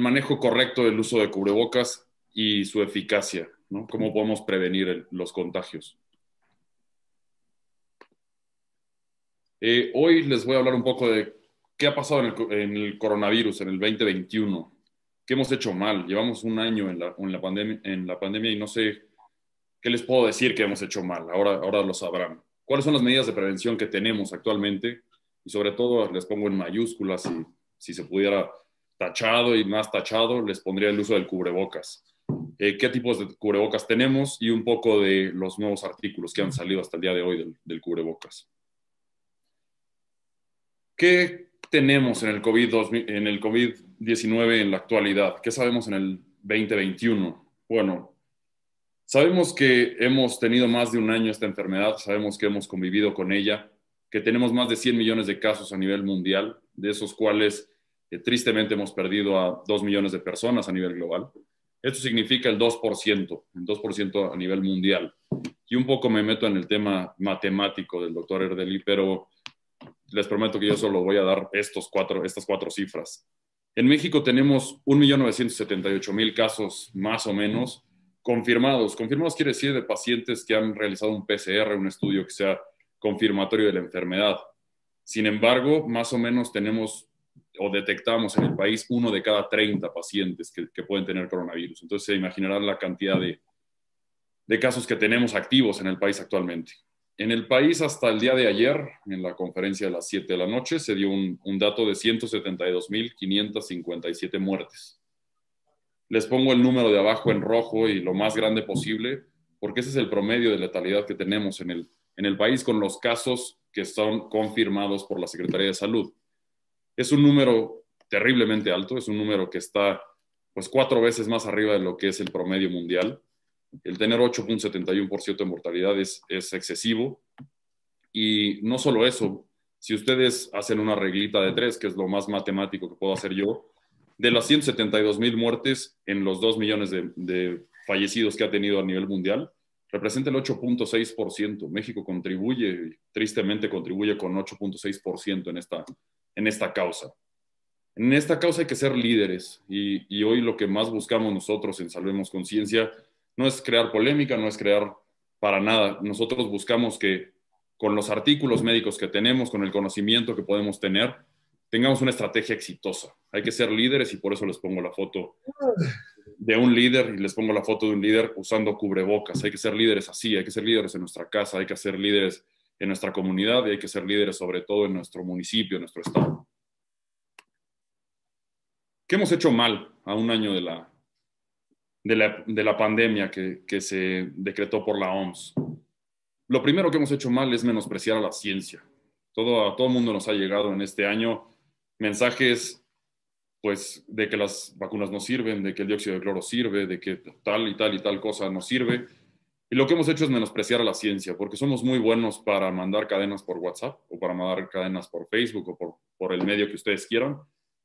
manejo correcto del uso de cubrebocas y su eficacia, ¿no? ¿Cómo podemos prevenir los contagios? Eh, hoy les voy a hablar un poco de qué ha pasado en el, coronavirus en el 2021, qué hemos hecho mal. Llevamos un año en la, en la, pandemia, en la pandemia y no sé qué les puedo decir que hemos hecho mal. Ahora, ahora lo sabrán. ¿Cuáles son las medidas de prevención que tenemos actualmente? Y sobre todo les pongo en mayúsculas si se pudiera tachado y más tachado, les pondría el uso del cubrebocas. Eh, qué tipos de cubrebocas tenemos y un poco de los nuevos artículos que han salido hasta el día de hoy del, cubrebocas. ¿Qué tenemos en el COVID-19 en, la actualidad? ¿Qué sabemos en el 2021? Bueno, sabemos que hemos tenido más de un año esta enfermedad, sabemos que hemos convivido con ella, que tenemos más de 100 millones de casos a nivel mundial, de esos cuales tristemente hemos perdido a 2 millones de personas a nivel global. Esto significa el 2%, el 2% a nivel mundial. Y un poco me meto en el tema matemático del doctor Erdeli, pero les prometo que yo solo voy a dar estos cuatro, estas cuatro cifras. En México tenemos 1.978.000 casos más o menos confirmados. Confirmados quiere decir de pacientes que han realizado un PCR, un estudio que sea confirmatorio de la enfermedad. Sin embargo, más o menos tenemos o detectamos en el país uno de cada 30 pacientes que, que pueden tener coronavirus. Entonces se imaginarán la cantidad de, de casos que tenemos activos en el país actualmente. En el país, hasta el día de ayer, en la conferencia de las 7 de la noche, se dio un, dato de 172.557 muertes. Les pongo el número de abajo en rojo y lo más grande posible, porque ese es el promedio de letalidad que tenemos en el, en el país con los casos que son confirmados por la Secretaría de Salud. Es un número terriblemente alto, es un número que está pues cuatro veces más arriba de lo que es el promedio mundial el tener 8.71% de mortalidad es, excesivo. Y no solo eso, si ustedes hacen una reglita de tres, que es lo más matemático que puedo hacer yo, de las 172 mil muertes en los 2 millones de, fallecidos que ha tenido a nivel mundial, representa el 8.6%. México contribuye, tristemente contribuye con 8.6% en esta, en esta causa. En esta causa hay que ser líderes y, y hoy lo que más buscamos nosotros en Salvemos Conciencia no es crear polémica, no es crear para nada. Nosotros buscamos que con los artículos médicos que tenemos, con el conocimiento que podemos tener, tengamos una estrategia exitosa. Hay que ser líderes y por eso les pongo la foto de un líder y les pongo la foto de un líder usando cubrebocas. Hay que ser líderes así, hay que ser líderes en nuestra casa, hay que ser líderes en nuestra comunidad y hay que ser líderes sobre todo en nuestro municipio, en nuestro estado. ¿Qué hemos hecho mal a un año de la, de la, pandemia que, se decretó por la OMS. Lo primero que hemos hecho mal es menospreciar a la ciencia. Todo, a todo mundo nos ha llegado en este año mensajes pues de que las vacunas no sirven, de que el dióxido de cloro sirve, de que tal y tal y tal cosa no sirve. Y lo que hemos hecho es menospreciar a la ciencia, porque somos muy buenos para mandar cadenas por WhatsApp o para mandar cadenas por Facebook o por, el medio que ustedes quieran,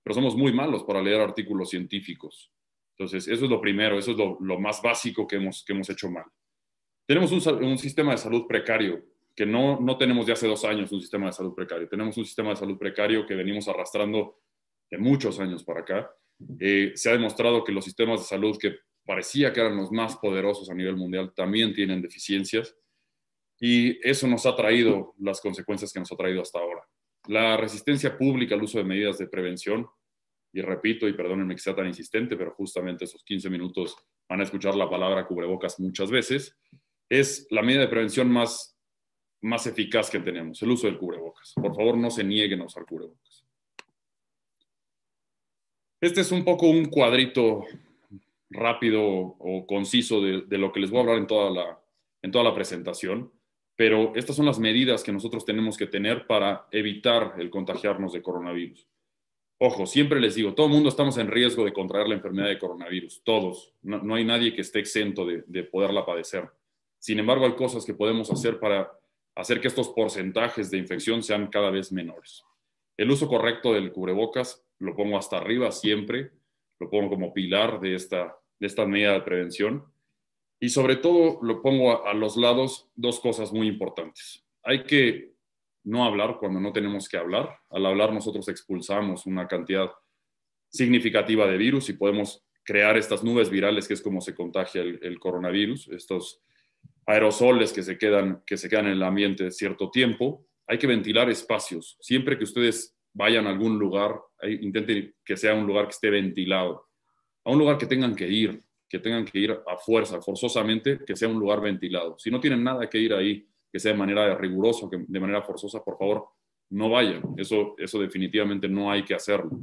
pero somos muy malos para leer artículos científicos. Entonces, eso es lo primero, eso es lo, más básico que hemos, que hemos hecho mal. Tenemos un, sistema de salud precario, que no, no tenemos de hace dos años un sistema de salud precario. Tenemos un sistema de salud precario que venimos arrastrando de muchos años para acá. Eh, se ha demostrado que los sistemas de salud que parecía que eran los más poderosos a nivel mundial también tienen deficiencias y eso nos ha traído las consecuencias que nos ha traído hasta ahora. La resistencia pública al uso de medidas de prevención y repito, y perdónenme que sea tan insistente, pero justamente esos 15 minutos van a escuchar la palabra cubrebocas muchas veces, es la medida de prevención más, más eficaz que tenemos, el uso del cubrebocas. Por favor, no se nieguen a usar cubrebocas. Este es un poco un cuadrito rápido o conciso de, de lo que les voy a hablar en toda, la, en toda la presentación, pero estas son las medidas que nosotros tenemos que tener para evitar el contagiarnos de coronavirus. Ojo, siempre les digo, todo el mundo estamos en riesgo de contraer la enfermedad de coronavirus, todos. No, hay nadie que esté exento de, de, poderla padecer. Sin embargo, hay cosas que podemos hacer para hacer que estos porcentajes de infección sean cada vez menores. El uso correcto del cubrebocas lo pongo hasta arriba siempre, lo pongo como pilar de esta, de esta medida de prevención. Y sobre todo lo pongo a los lados dos cosas muy importantes. Hay que no hablar cuando no tenemos que hablar. Al hablar nosotros expulsamos una cantidad significativa de virus y podemos crear estas nubes virales, que es como se contagia el, coronavirus, estos aerosoles que se, quedan, que se quedan en el ambiente cierto tiempo. Hay que ventilar espacios. Siempre que ustedes vayan a algún lugar, intenten que sea un lugar que esté ventilado, a un lugar que tengan que ir, que tengan que ir a fuerza, forzosamente, que sea un lugar ventilado. Si no tienen nada que ir ahí, que sea de manera rigurosa, que de manera forzosa, por favor, no vayan. Eso, eso definitivamente no hay que hacerlo.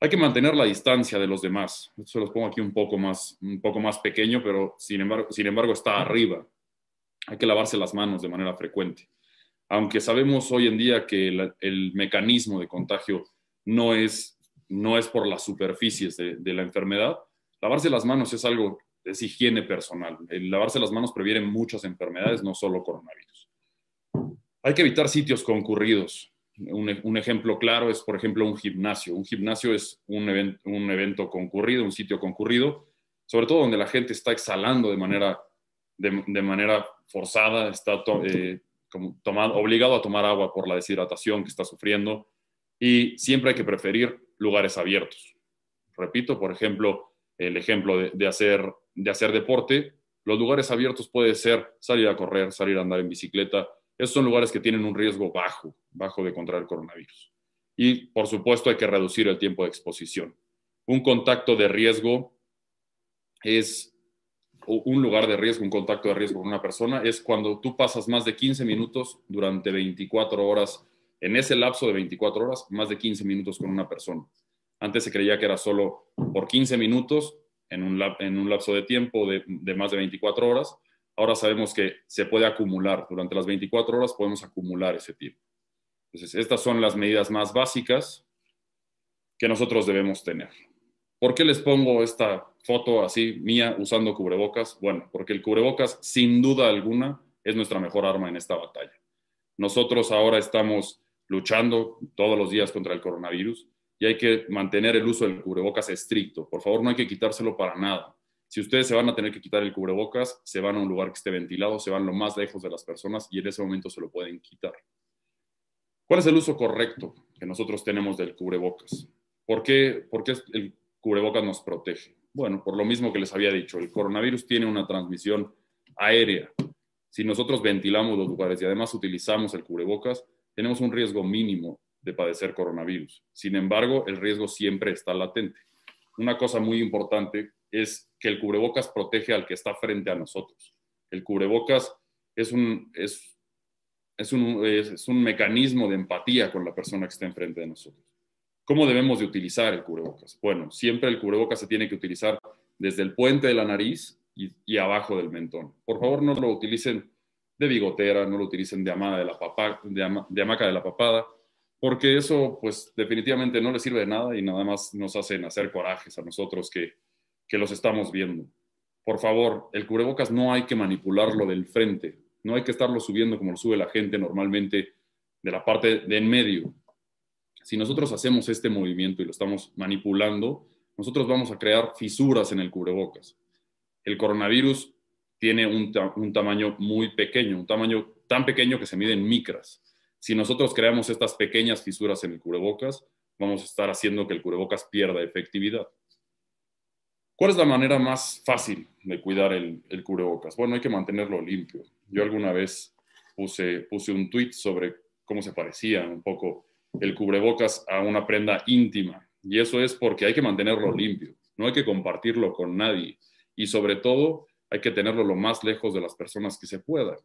Hay que mantener la distancia de los demás. Se los pongo aquí un poco más, un poco más pequeño, pero sin embargo, sin embargo está arriba. Hay que lavarse las manos de manera frecuente. Aunque sabemos hoy en día que el, mecanismo de contagio no es, no es por las superficies de, la enfermedad, lavarse las manos es algo, es higiene personal. Lavarse las manos previene muchas enfermedades, no solo coronavirus. Hay que evitar sitios concurridos. Un, ejemplo claro es, por ejemplo, un gimnasio. Un gimnasio es un, evento concurrido, un sitio concurrido, sobre todo donde la gente está exhalando de manera, de, manera forzada, está eh, obligado a tomar agua por la deshidratación que está sufriendo y siempre hay que preferir lugares abiertos. Repito, por ejemplo, el ejemplo de, hacer, de hacer deporte, los lugares abiertos puede ser salir a correr, salir a andar en bicicleta, esos son lugares que tienen un riesgo bajo, bajo de contraer coronavirus. Y, por supuesto, hay que reducir el tiempo de exposición. Un contacto de riesgo es un lugar de riesgo, un contacto de riesgo con una persona, es cuando tú pasas más de 15 minutos durante 24 horas, en ese lapso de 24 horas, más de 15 minutos con una persona. Antes se creía que era solo por 15 minutos en un, lapso de tiempo de, de más de 24 horas, ahora sabemos que se puede acumular. Durante las 24 horas podemos acumular ese tiempo. Entonces, estas son las medidas más básicas que nosotros debemos tener. ¿Por qué les pongo esta foto así mía usando cubrebocas? Bueno, porque el cubrebocas, sin duda alguna, es nuestra mejor arma en esta batalla. Nosotros ahora estamos luchando todos los días contra el coronavirus y hay que mantener el uso del cubrebocas estricto. Por favor, no hay que quitárselo para nada. Si ustedes se van a tener que quitar el cubrebocas, se van a un lugar que esté ventilado, se van lo más lejos de las personas y en ese momento se lo pueden quitar. ¿Cuál es el uso correcto que nosotros tenemos del cubrebocas? ¿Por qué, ¿Por qué el cubrebocas nos protege? Bueno, por lo mismo que les había dicho, el coronavirus tiene una transmisión aérea. Si nosotros ventilamos los lugares y además utilizamos el cubrebocas, tenemos un riesgo mínimo de padecer coronavirus. Sin embargo, el riesgo siempre está latente. Una cosa muy importante es que el cubrebocas protege al que está frente a nosotros. El cubrebocas es un, es, un, es un mecanismo de empatía con la persona que está enfrente de nosotros. ¿Cómo debemos de utilizar el cubrebocas? Bueno, siempre el cubrebocas se tiene que utilizar desde el puente de la nariz y, y abajo del mentón. Por favor, no lo utilicen de bigotera, no lo utilicen de, amada de, la papá, de, de hamaca de la papada, porque eso pues definitivamente no le sirve de nada y nada más nos hacen hacer corajes a nosotros que que los estamos viendo. Por favor, el cubrebocas no hay que manipularlo del frente, no hay que estarlo subiendo como lo sube la gente normalmente de la parte de en medio. Si nosotros hacemos este movimiento y lo estamos manipulando, nosotros vamos a crear fisuras en el cubrebocas. El coronavirus tiene un, un tamaño muy pequeño, un tamaño tan pequeño que se mide en micras. Si nosotros creamos estas pequeñas fisuras en el cubrebocas, vamos a estar haciendo que el cubrebocas pierda efectividad. ¿Cuál es la manera más fácil de cuidar el, cubrebocas? Bueno, hay que mantenerlo limpio. Yo alguna vez puse, puse un tweet sobre cómo se parecía un poco el cubrebocas a una prenda íntima. Y eso es porque hay que mantenerlo limpio, no hay que compartirlo con nadie. Y sobre todo, hay que tenerlo lo más lejos de las personas que se pueda.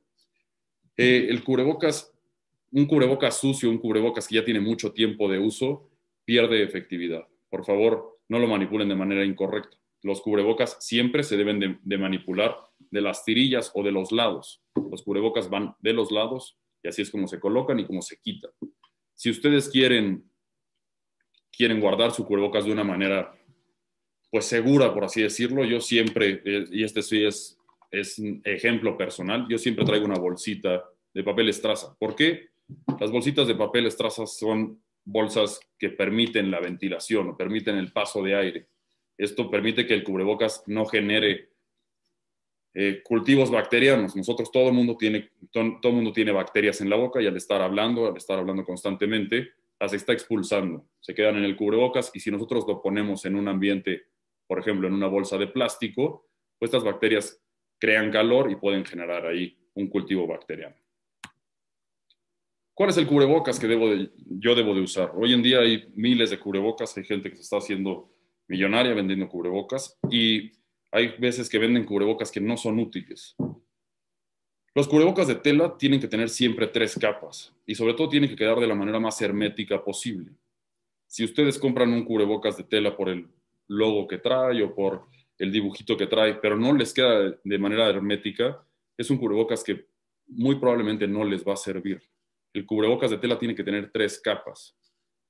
Eh, el cubrebocas, un cubrebocas sucio, un cubrebocas que ya tiene mucho tiempo de uso, pierde efectividad. Por favor, no lo manipulen de manera incorrecta los cubrebocas siempre se deben de, manipular de las tirillas o de los lados. Los cubrebocas van de los lados y así es como se colocan y como se quitan. Si ustedes quieren, quieren guardar su cubrebocas de una manera pues segura, por así decirlo, yo siempre, eh, y este sí es, es un ejemplo personal, yo siempre traigo una bolsita de papel estraza. ¿Por qué? Las bolsitas de papel estraza son bolsas que permiten la ventilación o permiten el paso de aire. Esto permite que el cubrebocas no genere eh, cultivos bacterianos. Nosotros, todo el mundo tiene, todo, mundo tiene bacterias en la boca y al estar hablando, al estar hablando constantemente, las está expulsando. Se quedan en el cubrebocas y si nosotros lo ponemos en un ambiente, por ejemplo, en una bolsa de plástico, pues estas bacterias crean calor y pueden generar ahí un cultivo bacteriano. ¿Cuál es el cubrebocas que debo yo debo de usar? Hoy en día hay miles de cubrebocas, hay gente que se está haciendo millonaria vendiendo cubrebocas y hay veces que venden cubrebocas que no son útiles. Los cubrebocas de tela tienen que tener siempre tres capas y sobre todo tienen que quedar de la manera más hermética posible. Si ustedes compran un cubrebocas de tela por el logo que trae o por el dibujito que trae, pero no les queda de manera hermética, es un cubrebocas que muy probablemente no les va a servir. El cubrebocas de tela tiene que tener tres capas.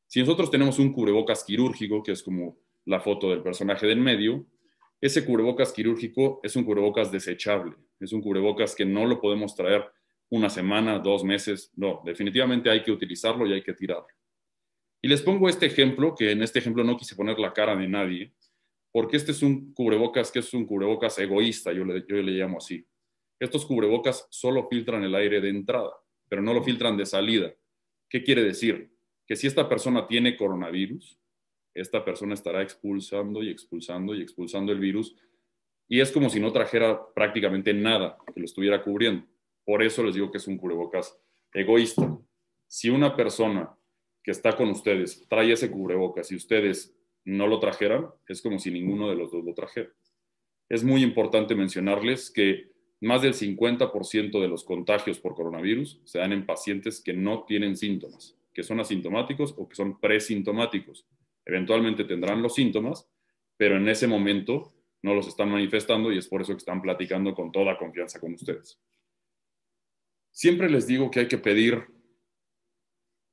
Si nosotros tenemos un cubrebocas quirúrgico, que es como la foto del personaje del medio, ese cubrebocas quirúrgico es un cubrebocas desechable, es un cubrebocas que no lo podemos traer una semana, dos meses, no, definitivamente hay que utilizarlo y hay que tirarlo. Y les pongo este ejemplo, que en este ejemplo no quise poner la cara de nadie, porque este es un cubrebocas que es un cubrebocas egoísta, yo le, yo le llamo así. Estos cubrebocas solo filtran el aire de entrada, pero no lo filtran de salida. ¿Qué quiere decir? Que si esta persona tiene coronavirus, esta persona estará expulsando y expulsando y expulsando el virus y es como si no trajera prácticamente nada que lo estuviera cubriendo. Por eso les digo que es un cubrebocas egoísta. Si una persona que está con ustedes trae ese cubrebocas y ustedes no lo trajeran, es como si ninguno de los dos lo trajera. Es muy importante mencionarles que más del 50% de los contagios por coronavirus se dan en pacientes que no tienen síntomas, que son asintomáticos o que son presintomáticos eventualmente tendrán los síntomas, pero en ese momento no los están manifestando y es por eso que están platicando con toda confianza con ustedes. Siempre les digo que hay que pedir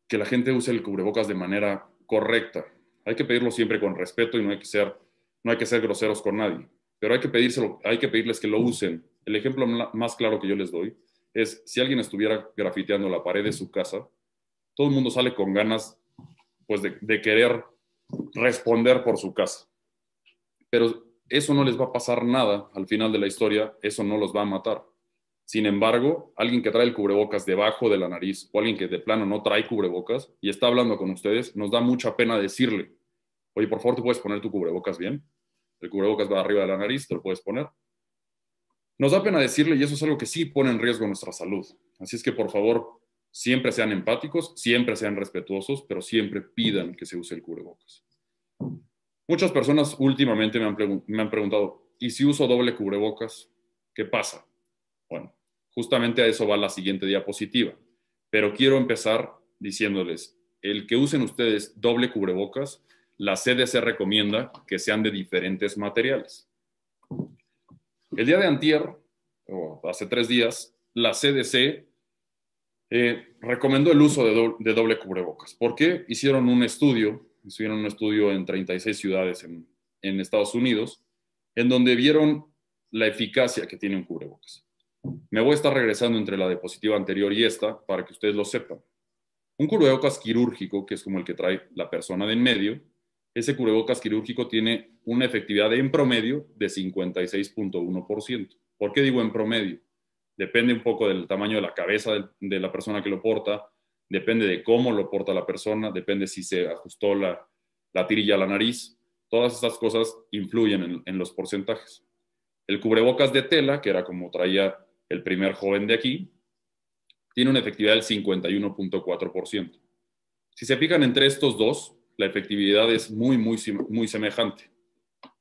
que la gente use el cubrebocas de manera correcta. Hay que pedirlo siempre con respeto y no hay que ser, no hay que ser groseros con nadie, pero hay que, pedírselo, hay que pedirles que lo usen. El ejemplo más claro que yo les doy es si alguien estuviera grafiteando la pared de su casa, todo el mundo sale con ganas pues de, de querer responder por su casa. Pero eso no les va a pasar nada al final de la historia, eso no los va a matar. Sin embargo, alguien que trae el cubrebocas debajo de la nariz o alguien que de plano no trae cubrebocas y está hablando con ustedes, nos da mucha pena decirle, oye, por favor, ¿te puedes poner tu cubrebocas bien? El cubrebocas va arriba de la nariz, te lo puedes poner. Nos da pena decirle y eso es algo que sí pone en riesgo nuestra salud. Así es que, por favor, siempre sean empáticos, siempre sean respetuosos, pero siempre pidan que se use el cubrebocas. Muchas personas últimamente me han, preguntado, ¿y si uso doble cubrebocas? ¿Qué pasa? Bueno, justamente a eso va la siguiente diapositiva, pero quiero empezar diciéndoles, el que usen ustedes doble cubrebocas, la CDC recomienda que sean de diferentes materiales. El día de antier, o hace tres días, la CDC eh, recomendó el uso de doble, cubrebocas. ¿Por qué? Hicieron un estudio, hicieron un estudio en 36 ciudades en, en Estados Unidos, en donde vieron la eficacia que tiene un cubrebocas. Me voy a estar regresando entre la diapositiva anterior y esta para que ustedes lo sepan. Un cubrebocas quirúrgico, que es como el que trae la persona de en medio, ese cubrebocas quirúrgico tiene una efectividad en promedio de 56.1%. ¿Por qué digo en promedio? depende un poco del tamaño de la cabeza de, la persona que lo porta, depende de cómo lo porta la persona, depende si se ajustó la, tirilla a la nariz. Todas estas cosas influyen en, en los porcentajes. El cubrebocas de tela, que era como traía el primer joven de aquí, tiene una efectividad del 51.4%. Si se fijan entre estos dos, la efectividad es muy, muy, muy semejante.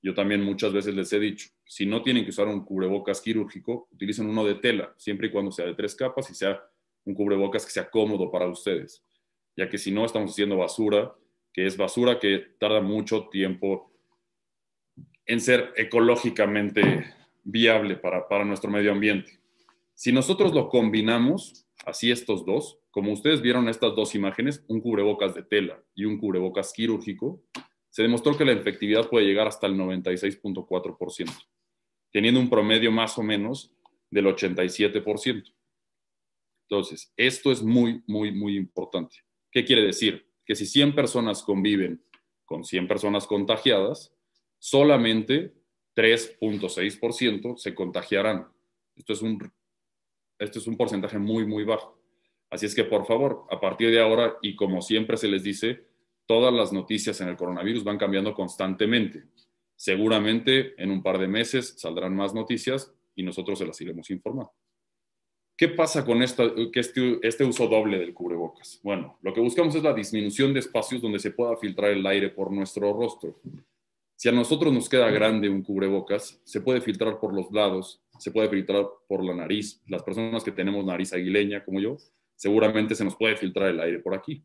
Yo también muchas veces les he dicho, si no tienen que usar un cubrebocas quirúrgico, utilicen uno de tela, siempre y cuando sea de tres capas y sea un cubrebocas que sea cómodo para ustedes, ya que si no estamos haciendo basura, que es basura que tarda mucho tiempo en ser ecológicamente viable para, para nuestro medio ambiente. Si nosotros lo combinamos, así estos dos, como ustedes vieron estas dos imágenes, un cubrebocas de tela y un cubrebocas quirúrgico, se demostró que la efectividad puede llegar hasta el 96.4% teniendo un promedio más o menos del 87%. Entonces, esto es muy, muy, muy importante. ¿Qué quiere decir? Que si 100 personas conviven con 100 personas contagiadas, solamente 3.6% se contagiarán. Esto es, un, esto es un porcentaje muy, muy bajo. Así es que, por favor, a partir de ahora, y como siempre se les dice, todas las noticias en el coronavirus van cambiando constantemente. Seguramente en un par de meses saldrán más noticias y nosotros se las iremos informando. ¿Qué pasa con esta, este, este, uso doble del cubrebocas? Bueno, lo que buscamos es la disminución de espacios donde se pueda filtrar el aire por nuestro rostro. Si a nosotros nos queda grande un cubrebocas, se puede filtrar por los lados, se puede filtrar por la nariz. Las personas que tenemos nariz aguileña, como yo, seguramente se nos puede filtrar el aire por aquí.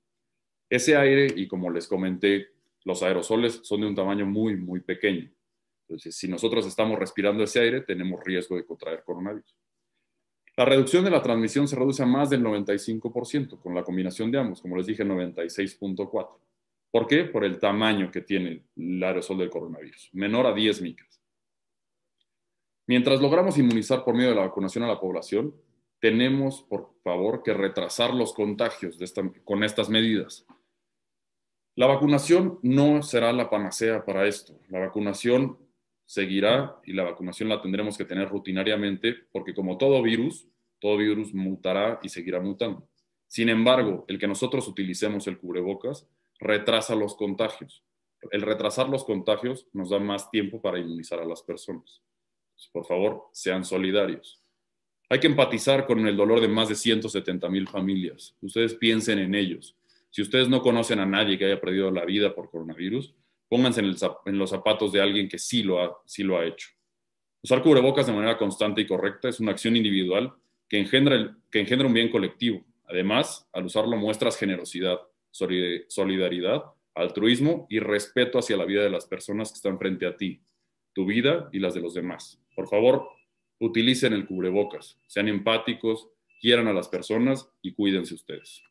Ese aire, y como les comenté, los aerosoles son de un tamaño muy, muy pequeño. Entonces, si nosotros estamos respirando ese aire, tenemos riesgo de contraer coronavirus. La reducción de la transmisión se reduce a más del 95% con la combinación de ambos, como les dije, 96.4. ¿Por qué? Por el tamaño que tiene el aerosol del coronavirus, menor a 10 micras. Mientras logramos inmunizar por medio de la vacunación a la población, tenemos, por favor, que retrasar los contagios con estas medidas. La vacunación no será la panacea para esto. La vacunación seguirá y la vacunación la tendremos que tener rutinariamente porque como todo virus, todo virus mutará y seguirá mutando. Sin embargo, el que nosotros utilicemos el cubrebocas retrasa los contagios. El retrasar los contagios nos da más tiempo para inmunizar a las personas. Por favor, sean solidarios. Hay que empatizar con el dolor de más de 170 mil familias. Ustedes piensen en ellos. Si ustedes no conocen a nadie que haya perdido la vida por coronavirus, pónganse en, los zapatos de alguien que sí lo, ha, sí lo ha hecho. Usar cubrebocas de manera constante y correcta es una acción individual engendra, que engendra un bien colectivo. Además, al usarlo muestras generosidad, solidaridad, altruismo y respeto hacia la vida de las personas que están frente a ti, tu vida y las de los demás. Por favor, utilicen el cubrebocas, sean empáticos, quieran a las personas y cuídense ustedes.